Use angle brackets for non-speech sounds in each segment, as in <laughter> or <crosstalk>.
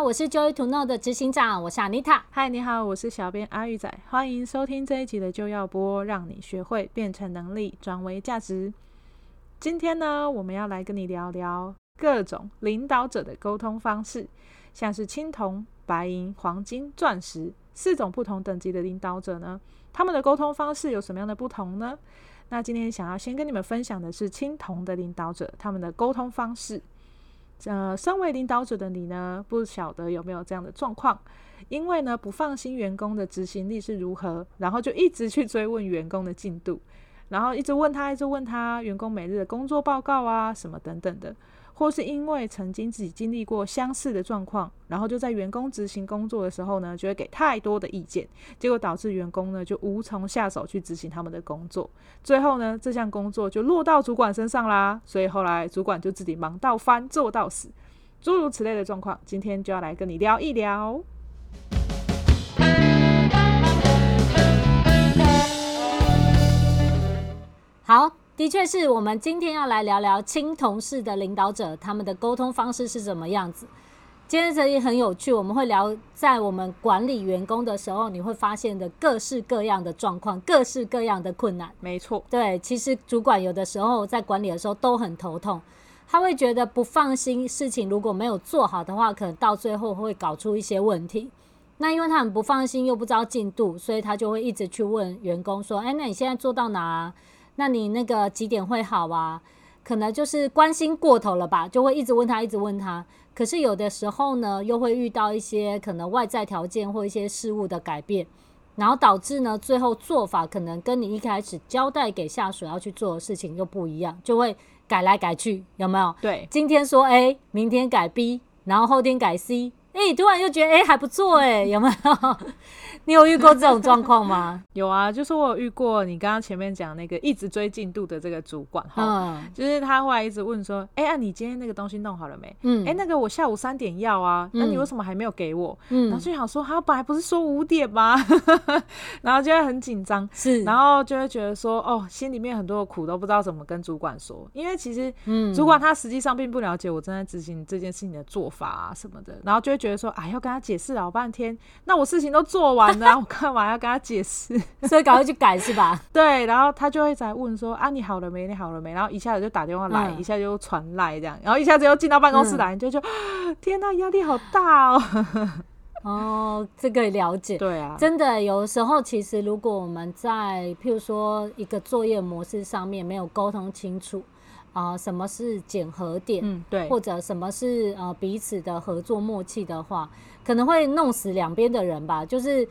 我是 Joy to Know 的执行长，我是 Anita。嗨，你好，我是小编阿玉仔，欢迎收听这一集的就要播，让你学会变成能力，转为价值。今天呢，我们要来跟你聊聊各种领导者的沟通方式，像是青铜、白银、黄金、钻石四种不同等级的领导者呢，他们的沟通方式有什么样的不同呢？那今天想要先跟你们分享的是青铜的领导者，他们的沟通方式。呃，身为领导者的你呢，不晓得有没有这样的状况？因为呢，不放心员工的执行力是如何，然后就一直去追问员工的进度，然后一直问他，一直问他员工每日的工作报告啊，什么等等的。或是因为曾经自己经历过相似的状况，然后就在员工执行工作的时候呢，就会给太多的意见，结果导致员工呢就无从下手去执行他们的工作，最后呢这项工作就落到主管身上啦，所以后来主管就自己忙到翻做到死，诸如此类的状况，今天就要来跟你聊一聊。好。的确是我们今天要来聊聊青铜式的领导者，他们的沟通方式是怎么样子。今天这里很有趣，我们会聊在我们管理员工的时候，你会发现的各式各样的状况，各式各样的困难。没错，对，其实主管有的时候在管理的时候都很头痛，他会觉得不放心，事情如果没有做好的话，可能到最后会搞出一些问题。那因为他很不放心，又不知道进度，所以他就会一直去问员工说：“哎，那你现在做到哪啊？”那你那个几点会好啊？可能就是关心过头了吧，就会一直问他，一直问他。可是有的时候呢，又会遇到一些可能外在条件或一些事物的改变，然后导致呢，最后做法可能跟你一开始交代给下属要去做的事情又不一样，就会改来改去，有没有？对，今天说 A，明天改 B，然后后天改 C。哎，突然又觉得哎还不错哎，有没有？<laughs> 你有遇过这种状况吗？<laughs> 有啊，就是我有遇过你刚刚前面讲那个一直追进度的这个主管哈，嗯，就是他后来一直问说，哎，啊你今天那个东西弄好了没？嗯，哎，那个我下午三点要啊，那你为什么还没有给我？嗯，然后就想说，他本来不是说五点吗？<laughs> 然后就会很紧张，是，然后就会觉得说，哦，心里面很多的苦都不知道怎么跟主管说，因为其实，嗯，主管他实际上并不了解我正在执行这件事情的做法啊什么的，然后就会觉得。觉得说啊，要跟他解释老半天，那我事情都做完了，<laughs> 我干嘛要跟他解释？所以赶快去改是吧？<laughs> 对，然后他就会在问说啊，你好了没？你好了没？然后一下子就打电话来，嗯、一下就传来这样，然后一下子又进到办公室来，嗯、就就 <gasps> 天哪，压力好大哦。<laughs> 哦，这个了解，对啊，真的有时候其实如果我们在譬如说一个作业模式上面没有沟通清楚。啊、呃，什么是检核点？嗯，对，或者什么是呃彼此的合作默契的话，可能会弄死两边的人吧，就是。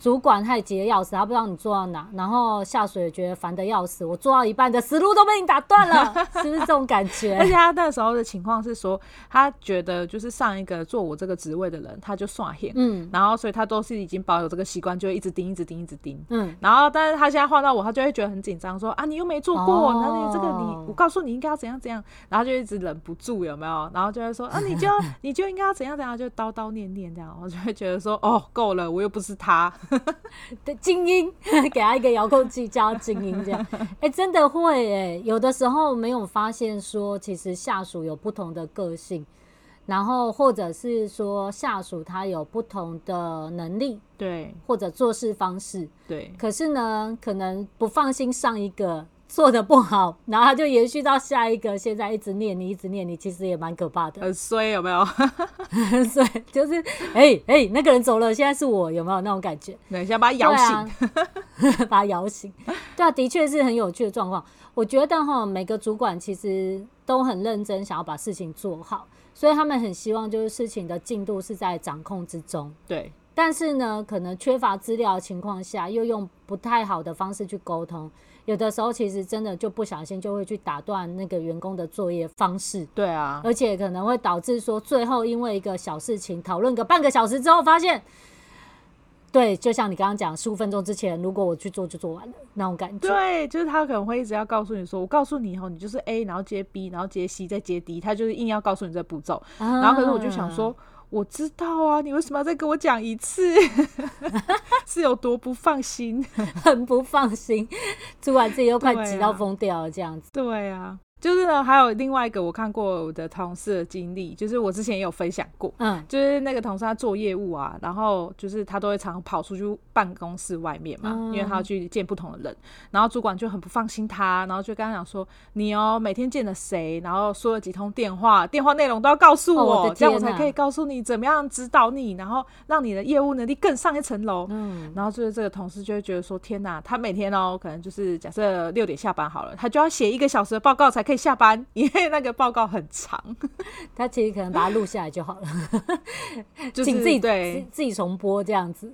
主管他也急得要死，他不知道你做到哪，然后下属也觉得烦得要死，我做到一半的思路都被你打断了，<laughs> 是不是这种感觉？而且他那时候的情况是说，他觉得就是上一个做我这个职位的人，他就算狠，嗯，然后所以他都是已经保有这个习惯，就会一直盯，一直盯，一直盯，嗯，然后但是他现在换到我，他就会觉得很紧张，说啊，你又没做过，那、哦、你这个你，我告诉你应该要怎样怎样，然后就一直忍不住有没有？然后就会说啊，你就你就应该要怎样怎样，就叨叨念念这样，我就会觉得说哦，够了，我又不是他。<laughs> 的精英，<laughs> 给他一个遥控器叫精英，这样，<laughs> 哎、欸，真的会哎、欸，有的时候没有发现说，其实下属有不同的个性，然后或者是说下属他有不同的能力，对，或者做事方式，对，可是呢，可能不放心上一个。做的不好，然后他就延续到下一个。现在一直念你，一直念你，其实也蛮可怕的。很衰，有没有？<laughs> 很衰，就是哎哎、欸欸，那个人走了，现在是我，有没有那种感觉？等一下把他摇醒，啊、<laughs> 把他摇醒。对啊，的确是很有趣的状况。我觉得哈，每个主管其实都很认真，想要把事情做好，所以他们很希望就是事情的进度是在掌控之中。对。但是呢，可能缺乏资料的情况下，又用不太好的方式去沟通，有的时候其实真的就不小心就会去打断那个员工的作业方式。对啊，而且可能会导致说，最后因为一个小事情讨论个半个小时之后，发现，对，就像你刚刚讲，十五分钟之前如果我去做就做完了那种感觉。对，就是他可能会一直要告诉你说，我告诉你以后，你就是 A，然后接 B，然后接 C，再接 D，他就是硬要告诉你这步骤。啊、然后可是我就想说。我知道啊，你为什么要再跟我讲一次？<laughs> 是有多不放心？很不放心，主管自己又快急到疯掉了，这样子。对啊，就是呢，还有另外一个我看过我的同事的经历，就是我之前也有分享过，嗯，就是那个同事他做业务啊，然后就是他都会常跑出去办公室外面嘛，嗯、因为他要去见不同的人，然后主管就很不放心他，然后就跟他讲说，你哦每天见了谁，然后说了几通电话，电话内容都要告诉我，哦、我这样我才可以告诉你怎么样指导你，然后让你的业务能力更上一层楼。嗯，然后就是这个同事就会觉得说，天哪，他每天哦可能就是假设六点下班好了，他就要写一个小时的报告才。可以下班，因为那个报告很长。<laughs> 他其实可能把它录下来就好了，<laughs> 就是请自己对自己重播这样子。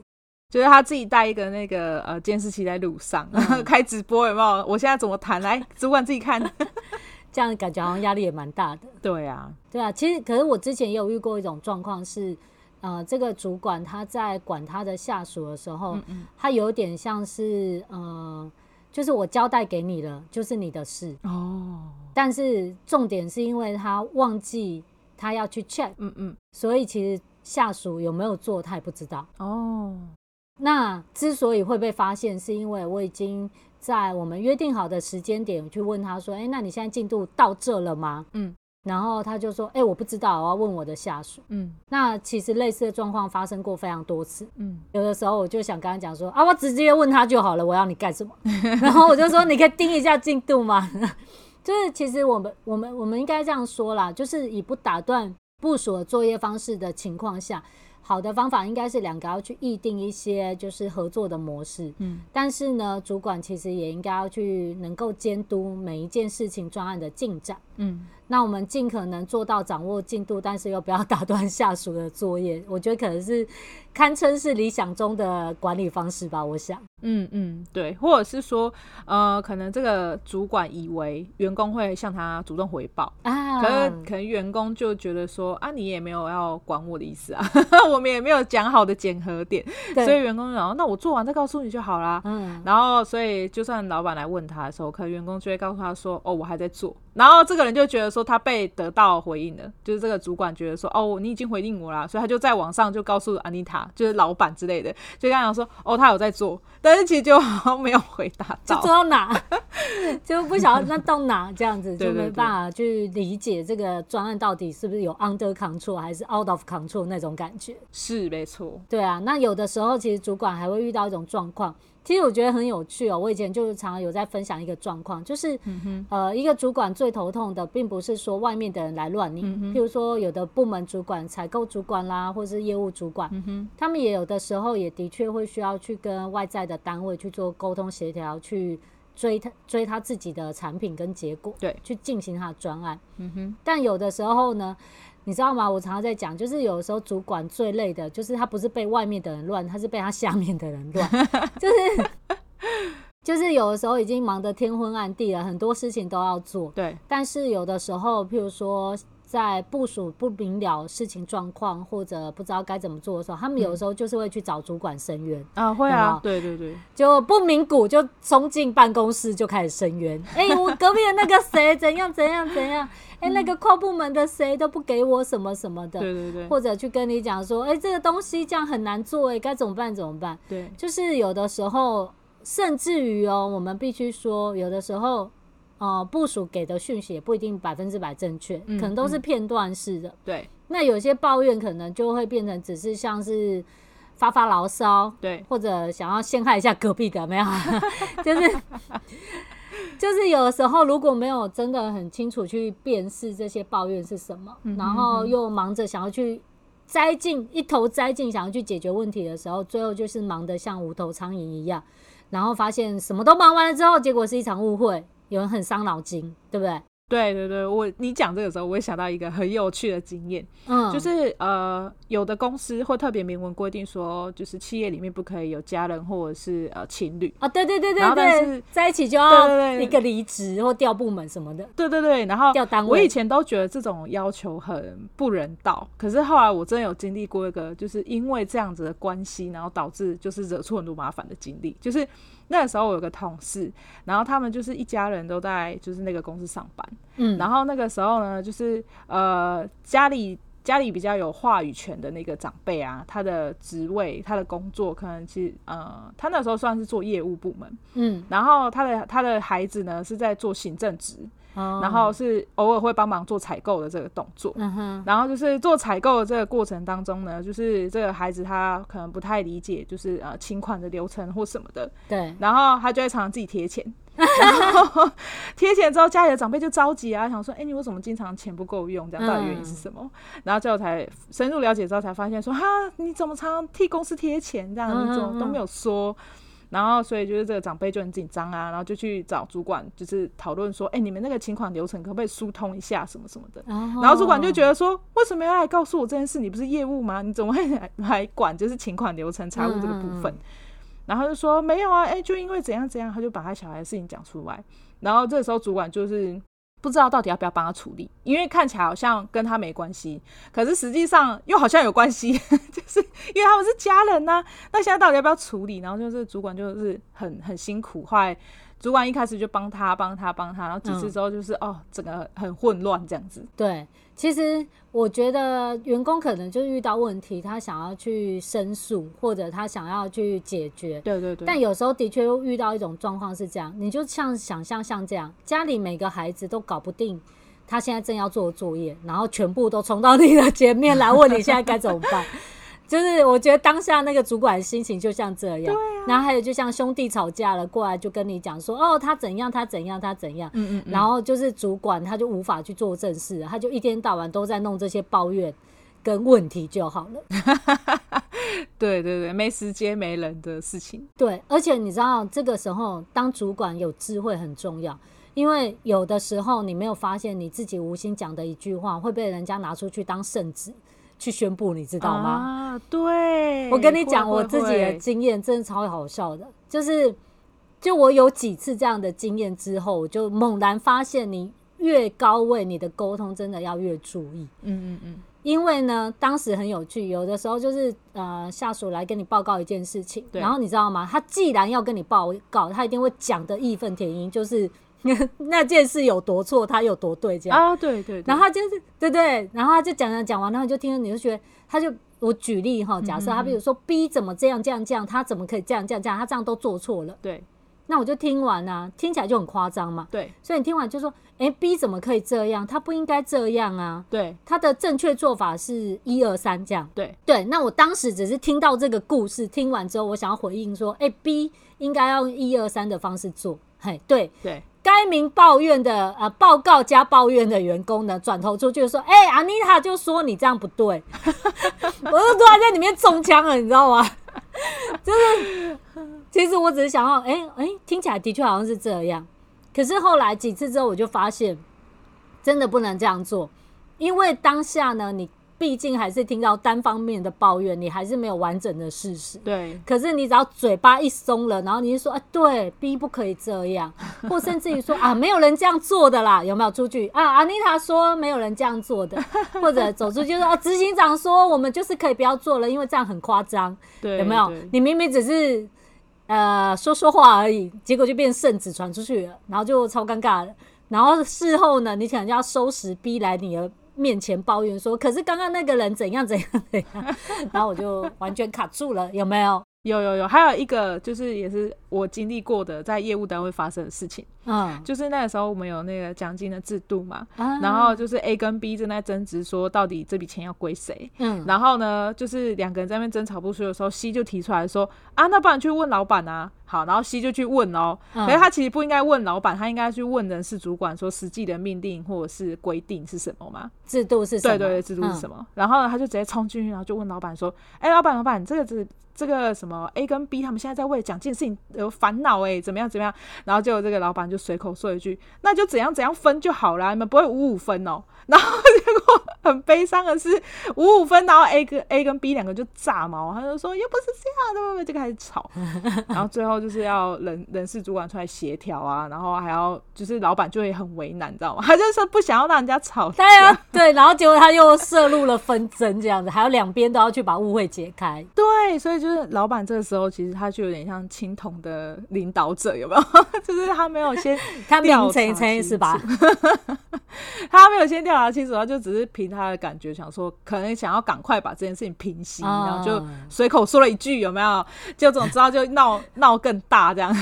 就是他自己带一个那个呃监视器在路上，嗯、<laughs> 开直播有没有？我现在怎么谈？来，主管自己看。这样感觉好像压力也蛮大的。对啊，对啊。其实，可是我之前也有遇过一种状况是，呃，这个主管他在管他的下属的时候，嗯嗯他有点像是呃。就是我交代给你了，就是你的事哦。但是重点是因为他忘记他要去 check，嗯嗯，所以其实下属有没有做他也不知道哦。那之所以会被发现，是因为我已经在我们约定好的时间点去问他说：“哎，那你现在进度到这了吗？”嗯。然后他就说：“哎、欸，我不知道，我要问我的下属。”嗯，那其实类似的状况发生过非常多次。嗯，有的时候我就想跟他讲说：“啊，我直接问他就好了，我要你干什么？” <laughs> 然后我就说：“你可以盯一下进度吗？” <laughs> 就是其实我们我们我们应该这样说啦，就是以不打断部署的作业方式的情况下。好的方法应该是两个要去议定一些就是合作的模式，嗯，但是呢，主管其实也应该要去能够监督每一件事情专案的进展，嗯，那我们尽可能做到掌握进度，但是又不要打断下属的作业，我觉得可能是堪称是理想中的管理方式吧，我想。嗯嗯，对，或者是说，呃，可能这个主管以为员工会向他主动回报啊，可是可能员工就觉得说啊，你也没有要管我的意思啊，<laughs> 我们也没有讲好的检核点，所以员工就说，那我做完再告诉你就好啦。嗯，然后所以就算老板来问他的时候，可能员工就会告诉他说，哦，我还在做。然后这个人就觉得说他被得到回应了，就是这个主管觉得说，哦，你已经回应我了，所以他就在网上就告诉安妮塔，就是老板之类的，就跟他讲说，哦，他有在做，但是其实就好 <laughs> 像没有回答到，就做到哪，就不晓得那到哪这样子，就没办法去理解这个专案到底是不是有 under control 还是 out of control 那种感觉。是没错，对啊，那有的时候其实主管还会遇到一种状况。其实我觉得很有趣哦，我以前就是常常有在分享一个状况，就是，嗯、呃，一个主管最头痛的，并不是说外面的人来乱拧，嗯、譬如说有的部门主管、采购主管啦，或是业务主管，嗯、他们也有的时候也的确会需要去跟外在的单位去做沟通协调，去追他追他自己的产品跟结果，对，去进行他的专案。嗯哼，但有的时候呢。你知道吗？我常常在讲，就是有时候主管最累的，就是他不是被外面的人乱，他是被他下面的人乱。<laughs> 就是就是有的时候已经忙得天昏暗地了，很多事情都要做。对。但是有的时候，譬如说在部署不明了事情状况，或者不知道该怎么做的时候，他们有的时候就是会去找主管申冤。啊，会啊。对对对。就不明股就冲进办公室就开始申冤。哎、欸，我隔壁的那个谁怎样怎样怎样。哎，那个跨部门的谁都不给我什么什么的，对对对，或者去跟你讲说，哎，这个东西这样很难做，哎，该怎么办？怎么办？对，就是有的时候，甚至于哦，我们必须说，有的时候，呃，部署给的讯息也不一定百分之百正确，嗯、可能都是片段式的。对、嗯，那有些抱怨可能就会变成只是像是发发牢骚，对，或者想要陷害一下隔壁的，没有，<laughs> 就是。就是有的时候，如果没有真的很清楚去辨识这些抱怨是什么，然后又忙着想要去栽进一头栽进想要去解决问题的时候，最后就是忙得像无头苍蝇一样，然后发现什么都忙完了之后，结果是一场误会，有人很伤脑筋，对不对？对对对，我你讲这个时候，我会想到一个很有趣的经验，嗯，就是呃，有的公司会特别明文规定说，就是企业里面不可以有家人或者是呃情侣啊，对对对对对，在一起就要一个离职或调部门什么的，对对对，然后调单位。我以前都觉得这种要求很不人道，可是后来我真的有经历过一个，就是因为这样子的关系，然后导致就是惹出很多麻烦的经历，就是。那个时候我有个同事，然后他们就是一家人都在就是那个公司上班，嗯，然后那个时候呢，就是呃家里家里比较有话语权的那个长辈啊，他的职位他的工作可能其实呃他那时候算是做业务部门，嗯，然后他的他的孩子呢是在做行政职，哦、然后是偶尔会帮忙做采购的这个动作。然后就是做采购的这个过程当中呢，就是这个孩子他可能不太理解，就是呃请款的流程或什么的。对，然后他就会常常自己贴钱。<laughs> 然后贴钱之后，家里的长辈就着急啊，想说：“哎、欸，你为什么经常钱不够用？这样到底原因是什么？”嗯、然后最后才深入了解之后，才发现说：“哈，你怎么常常替公司贴钱？这样你怎么都没有说？”然后所以就是这个长辈就很紧张啊，然后就去找主管，就是讨论说：“哎、欸，你们那个请款流程可不可以疏通一下，什么什么的？”然后主管就觉得说：“为什么要来告诉我这件事？你不是业务吗？你怎么会来来管就是请款流程、财务这个部分？”然后就说没有啊，哎，就因为怎样怎样，他就把他小孩的事情讲出来。然后这个时候主管就是不知道到底要不要帮他处理，因为看起来好像跟他没关系，可是实际上又好像有关系，<laughs> 就是因为他们是家人呐、啊。那现在到底要不要处理？然后就是主管就是很很辛苦，后来主管一开始就帮他帮他帮他，然后几次之后就是、嗯、哦，整个很混乱这样子。对。其实我觉得员工可能就是遇到问题，他想要去申诉，或者他想要去解决。对对对。但有时候的确又遇到一种状况是这样，你就像想象像这样，家里每个孩子都搞不定，他现在正要做的作业，然后全部都冲到你的前面来问你现在该怎么办。就是我觉得当下那个主管心情就像这样，对啊，然后还有就像兄弟吵架了过来就跟你讲说哦，他怎样他怎样他怎样，嗯嗯嗯，然后就是主管他就无法去做正事，他就一天到晚都在弄这些抱怨跟问题就好了。<laughs> 对对对，没时间没人的事情。对，而且你知道这个时候当主管有智慧很重要，因为有的时候你没有发现你自己无心讲的一句话会被人家拿出去当圣旨。去宣布，你知道吗？啊，对，我跟你讲，我自己的经验真的超好笑的，就是，就我有几次这样的经验之后，我就猛然发现，你越高位，你的沟通真的要越注意。嗯嗯嗯。因为呢，当时很有趣，有的时候就是呃，下属来跟你报告一件事情，然后你知道吗？他既然要跟你报告，他一定会讲的义愤填膺，就是。<laughs> 那件事有多错，他有多对，这样啊，对对，对。然后他就是对对，然后他就讲讲讲完，然后你就听了，你就觉得，他就我举例哈，假设他比如说 B 怎么这样这样这样，他怎么可以这样这样这样，他这样都做错了。对。那我就听完啊，听起来就很夸张嘛。对。所以你听完就说，哎，B 怎么可以这样？他不应该这样啊。对。他的正确做法是一二三这样。对。对。那我当时只是听到这个故事，听完之后，我想要回应说，哎，B 应该要用一二三的方式做。嘿，对。对。该名抱怨的呃报告加抱怨的员工呢，转头出去说：“哎、欸，阿妮塔就说你这样不对。<laughs> ”我就突然在里面中枪了，你知道吗？<laughs> 就是，其实我只是想要，哎、欸、哎、欸，听起来的确好像是这样。可是后来几次之后，我就发现，真的不能这样做，因为当下呢，你。毕竟还是听到单方面的抱怨，你还是没有完整的事实。对。可是你只要嘴巴一松了，然后你就说啊，对，B 不可以这样，<laughs> 或甚至于说啊，没有人这样做的啦，有没有出去啊？阿妮塔说没有人这样做的，<laughs> 或者走出去说啊，执行长说我们就是可以不要做了，因为这样很夸张。对。有没有？你明明只是呃说说话而已，结果就变圣旨传出去了，然后就超尴尬了。然后事后呢，你可能就要收拾逼来你的。面前抱怨说：“可是刚刚那个人怎样怎样怎样，<laughs> 然后我就完全卡住了，有没有？有有有，还有一个就是也是我经历过的在业务单位发生的事情。”嗯，就是那个时候我们有那个奖金的制度嘛，啊、然后就是 A 跟 B 正在争执说到底这笔钱要归谁。嗯，然后呢，就是两个人在那边争吵不休的时候，C 就提出来说啊，那不然去问老板啊。好，然后 C 就去问哦，嗯、可是他其实不应该问老板，他应该去问人事主管说实际的命令或者是规定是什么嘛？制度是什么？对对对，制度是什么？嗯、然后呢，他就直接冲进去，然后就问老板说：“哎、欸，老板老板，这个是这个什么 A 跟 B 他们现在在为奖金的事情有烦恼哎，怎么样怎么样？”然后就这个老板就随口说一句。那就怎样怎样分就好了，你们不会五五分哦。然后 <laughs> 结果很悲伤的是五五分，然后 A 跟 A 跟 B 两个就炸毛，他就说又不是这样的，就开始吵。<laughs> 然后最后就是要人人事主管出来协调啊，然后还要就是老板就会很为难，你知道吗？<laughs> 他就是说不想要让人家吵架。对啊，对，然后结果他又涉入了纷争，这样子，还有两边都要去把误会解开。对，所以就是老板这个时候其实他就有点像青铜的领导者，有没有？就是他没有先他调查是吧？他没有先调查清楚，他就只是凭他的感觉想说，可能想要赶快把这件事情平息，然后就随口说了一句，有没有？就总知道就闹闹更大这样。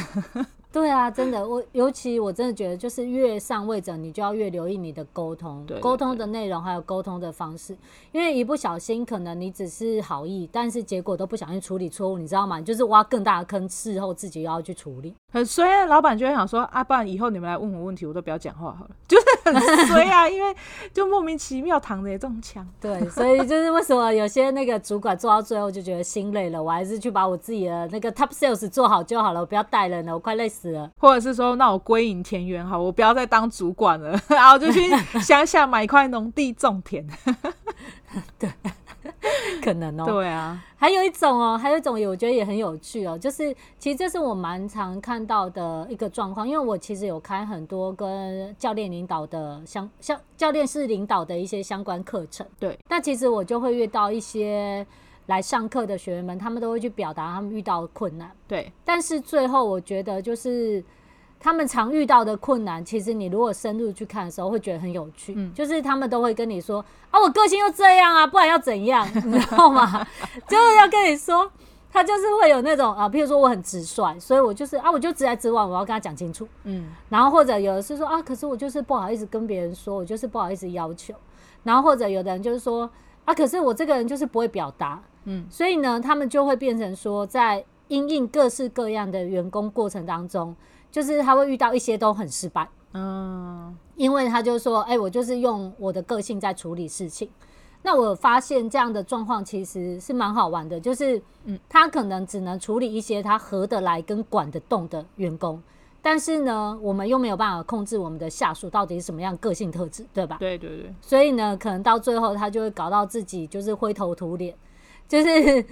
对啊，真的，我尤其我真的觉得，就是越上位者，你就要越留意你的沟通，沟通的内容还有沟通的方式，因为一不小心，可能你只是好意，但是结果都不小心处理错误，你知道吗？就是挖更大的坑，事后自己又要去处理。很衰啊，老板就会想说啊，不然以后你们来问我问题，我都不要讲话好了，<laughs> 就是很衰啊，因为就莫名其妙躺着也中枪。对，所以就是为什么有些那个主管做到最后就觉得心累了，我还是去把我自己的那个 top sales 做好就好了，我不要带人了，我快累死。或者是说，那我归隐田园好，我不要再当主管了，<laughs> 然后就去乡下买一块农地种田。<laughs> 对，<laughs> 可能哦。对啊，还有一种哦，还有一种，我觉得也很有趣哦，就是其实这是我蛮常看到的一个状况，因为我其实有开很多跟教练领导的相相教练式领导的一些相关课程。对，那其实我就会遇到一些。来上课的学员们，他们都会去表达他们遇到的困难。对，但是最后我觉得，就是他们常遇到的困难，其实你如果深入去看的时候，会觉得很有趣。嗯，就是他们都会跟你说：“啊，我个性又这样啊，不然要怎样？” <laughs> 你知道吗？<laughs> 就是要跟你说，他就是会有那种啊，譬如说我很直率，所以我就是啊，我就直来直往，我要跟他讲清楚。嗯，然后或者有的是说啊，可是我就是不好意思跟别人说，我就是不好意思要求。然后或者有的人就是说啊，可是我这个人就是不会表达。嗯，所以呢，他们就会变成说，在因应各式各样的员工过程当中，就是他会遇到一些都很失败。嗯，因为他就说，哎、欸，我就是用我的个性在处理事情。那我发现这样的状况其实是蛮好玩的，就是，嗯，他可能只能处理一些他合得来跟管得动的员工，但是呢，我们又没有办法控制我们的下属到底是什么样个性特质，对吧？对对对。所以呢，可能到最后他就会搞到自己就是灰头土脸。就是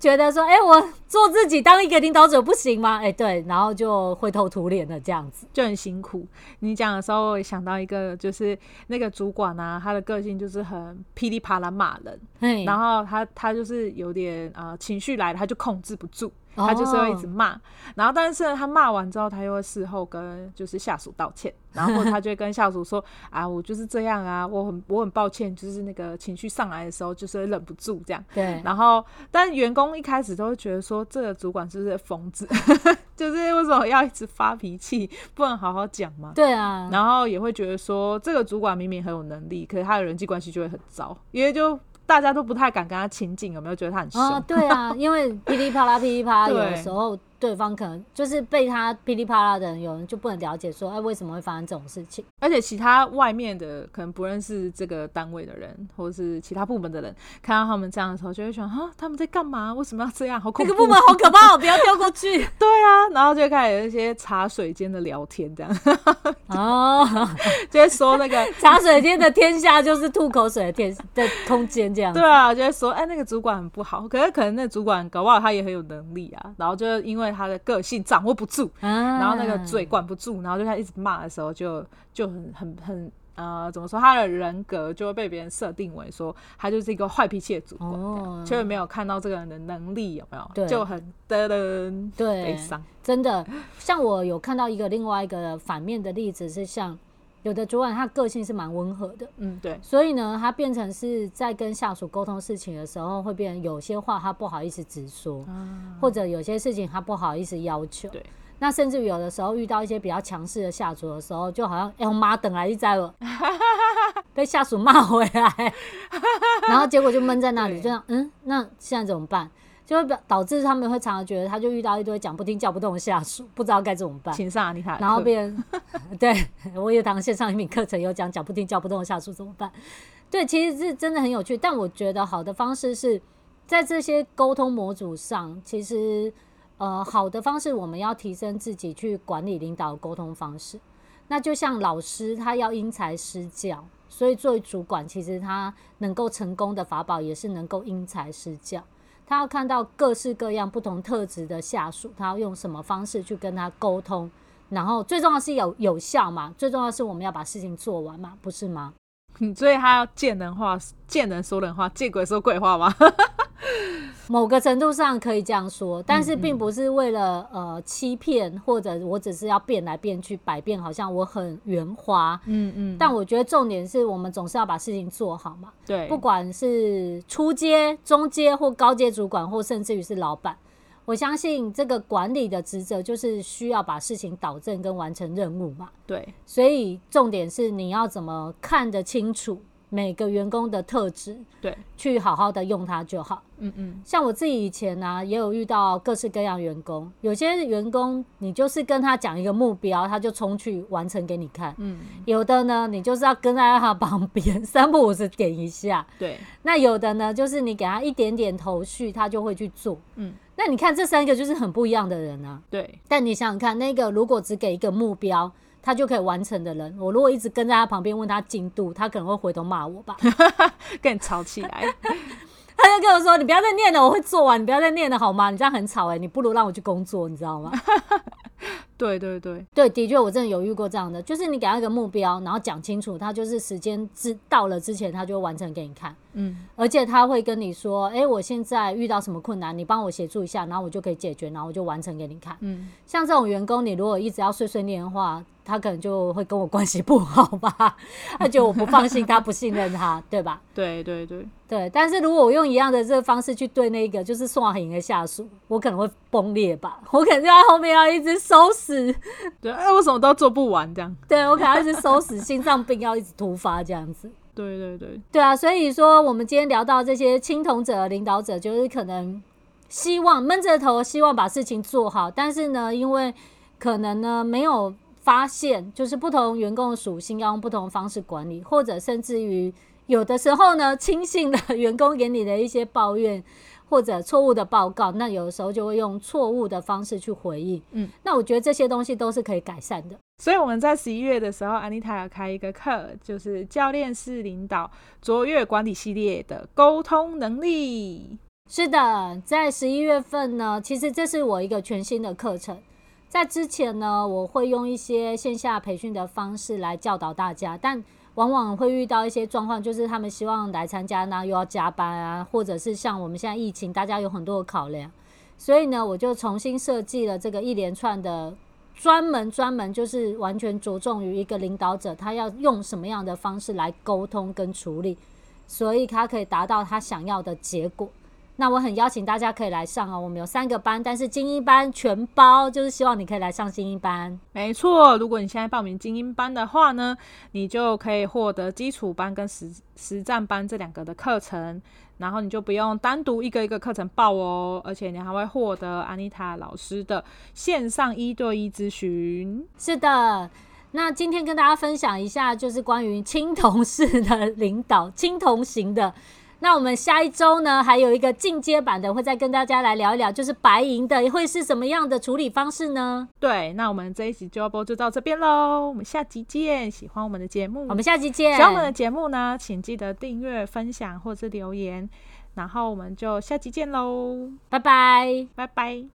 觉得说，哎、欸，我做自己当一个领导者不行吗？哎、欸，对，然后就灰头土脸的这样子，就很辛苦。你讲的时候，我想到一个，就是那个主管啊，他的个性就是很噼里啪啦骂人，然后他他就是有点呃情绪来了，他就控制不住。他就是会一直骂，oh. 然后但是他骂完之后，他又会事后跟就是下属道歉，然后他就会跟下属说 <laughs> 啊，我就是这样啊，我很我很抱歉，就是那个情绪上来的时候，就是忍不住这样。对。然后，但员工一开始都会觉得说，这个主管是不是疯子？<laughs> 就是为什么要一直发脾气，不能好好讲吗？对啊。然后也会觉得说，这个主管明明很有能力，可是他的人际关系就会很糟，因为就。大家都不太敢跟他亲近，有没有觉得他很凶？啊，对啊，因为噼里啪啦噼里啪啦，<laughs> 有的时候。对方可能就是被他噼里啪啦的人，有人就不能了解说，哎，为什么会发生这种事情？而且其他外面的可能不认识这个单位的人，或者是其他部门的人，看到他们这样的时候，就会想，啊，他们在干嘛？为什么要这样？好恐怖！那个部门好可怕，哦不要跳过去。对啊，然后就开始有一些茶水间的聊天，这样哦，就会说那个茶水间的天下就是吐口水的天的空间，这样。对啊，就会说，哎，那个主管很不好，可是可能那主管搞不好他也很有能力啊，然后就因为。他的个性掌握不住，啊、然后那个嘴管不住，然后就他一直骂的时候就，就就很很很呃，怎么说？他的人格就会被别人设定为说他就是一个坏脾气的主管，却、哦、没有看到这个人的能力有没有？就很噔噔，对，悲伤。真的，像我有看到一个另外一个反面的例子，是像。有的主管他个性是蛮温和的，嗯，对，所以呢，他变成是在跟下属沟通事情的时候，会变成有些话他不好意思直说，啊、或者有些事情他不好意思要求，对，那甚至有的时候遇到一些比较强势的下属的时候，就好像哎，我妈等来一灾了，<laughs> 被下属骂回来，<laughs> 然后结果就闷在那里，对。就这样，嗯，那现在怎么办？就会导致他们会常常觉得，他就遇到一堆讲不听叫不动的下属，不知道该怎么办。请上你看，然后别人 <laughs> 对我有堂线上一名课程有讲讲不听叫不动的下属怎么办？对，其实是真的很有趣。但我觉得好的方式是在这些沟通模组上，其实呃好的方式我们要提升自己去管理领导的沟通方式。那就像老师他要因材施教，所以作为主管，其实他能够成功的法宝也是能够因材施教。他要看到各式各样不同特质的下属，他要用什么方式去跟他沟通，然后最重要是有有效嘛？最重要是我们要把事情做完嘛？不是吗？嗯，<laughs> 所以他要见人话，见人说人话，见鬼说鬼话吗？<laughs> 某个程度上可以这样说，但是并不是为了呃欺骗，或者我只是要变来变去，百变好像我很圆滑。嗯嗯。但我觉得重点是我们总是要把事情做好嘛。对。不管是初阶、中阶或高阶主管，或甚至于是老板，我相信这个管理的职责就是需要把事情导正跟完成任务嘛。对，所以重点是你要怎么看得清楚。每个员工的特质，对，去好好的用它就好。嗯嗯，像我自己以前呢、啊，也有遇到各式各样员工。有些员工，你就是跟他讲一个目标，他就冲去完成给你看。嗯，有的呢，你就是要跟在他旁边，三不五时点一下。对，那有的呢，就是你给他一点点头绪，他就会去做。嗯，那你看这三个就是很不一样的人啊。对，但你想想看，那个如果只给一个目标。他就可以完成的人，我如果一直跟在他旁边问他进度，他可能会回头骂我吧，<laughs> 跟你吵起来。<laughs> 他就跟我说：“你不要再念了，我会做完，你不要再念了好吗？你这样很吵哎、欸，你不如让我去工作，你知道吗？” <laughs> 对对对对，的确我真的有遇过这样的，就是你给他一个目标，然后讲清楚，他就是时间之到了之前，他就完成给你看。嗯，而且他会跟你说：“哎、欸，我现在遇到什么困难，你帮我协助一下，然后我就可以解决，然后我就完成给你看。”嗯，像这种员工，你如果一直要碎碎念的话。他可能就会跟我关系不好吧，<laughs> 他觉得我不放心他，不信任他，<laughs> 对吧？对对对对。但是如果我用一样的这个方式去对那个就是送行的下属，我可能会崩裂吧，<laughs> 我可能就在后面要一直收拾。对，哎，我什么都做不完这样。对，我可能要一直收拾，心脏病要一直突发这样子。对对对。对啊，所以说我们今天聊到这些青铜者、领导者，就是可能希望闷着头，希望把事情做好，但是呢，因为可能呢没有。发现就是不同员工的属性要用不同的方式管理，或者甚至于有的时候呢，轻信了员工给你的一些抱怨或者错误的报告，那有的时候就会用错误的方式去回应。嗯，那我觉得这些东西都是可以改善的。所以我们在十一月的时候，安妮塔要开一个课，就是教练式领导卓越管理系列的沟通能力。是的，在十一月份呢，其实这是我一个全新的课程。在之前呢，我会用一些线下培训的方式来教导大家，但往往会遇到一些状况，就是他们希望来参加那，又要加班啊，或者是像我们现在疫情，大家有很多的考量，所以呢，我就重新设计了这个一连串的专门专门就是完全着重于一个领导者，他要用什么样的方式来沟通跟处理，所以他可以达到他想要的结果。那我很邀请大家可以来上哦，我们有三个班，但是精英班全包，就是希望你可以来上精英班。没错，如果你现在报名精英班的话呢，你就可以获得基础班跟实实战班这两个的课程，然后你就不用单独一个一个课程报哦，而且你还会获得安妮塔老师的线上一对一咨询。是的，那今天跟大家分享一下，就是关于青铜式的领导，青铜型的。那我们下一周呢，还有一个进阶版的，会再跟大家来聊一聊，就是白银的会是什么样的处理方式呢？对，那我们这一集就要播就到这边喽，我们下集见。喜欢我们的节目，我们下集见。喜欢我们的节目呢，请记得订阅、分享或是留言，然后我们就下集见喽，拜拜，拜拜。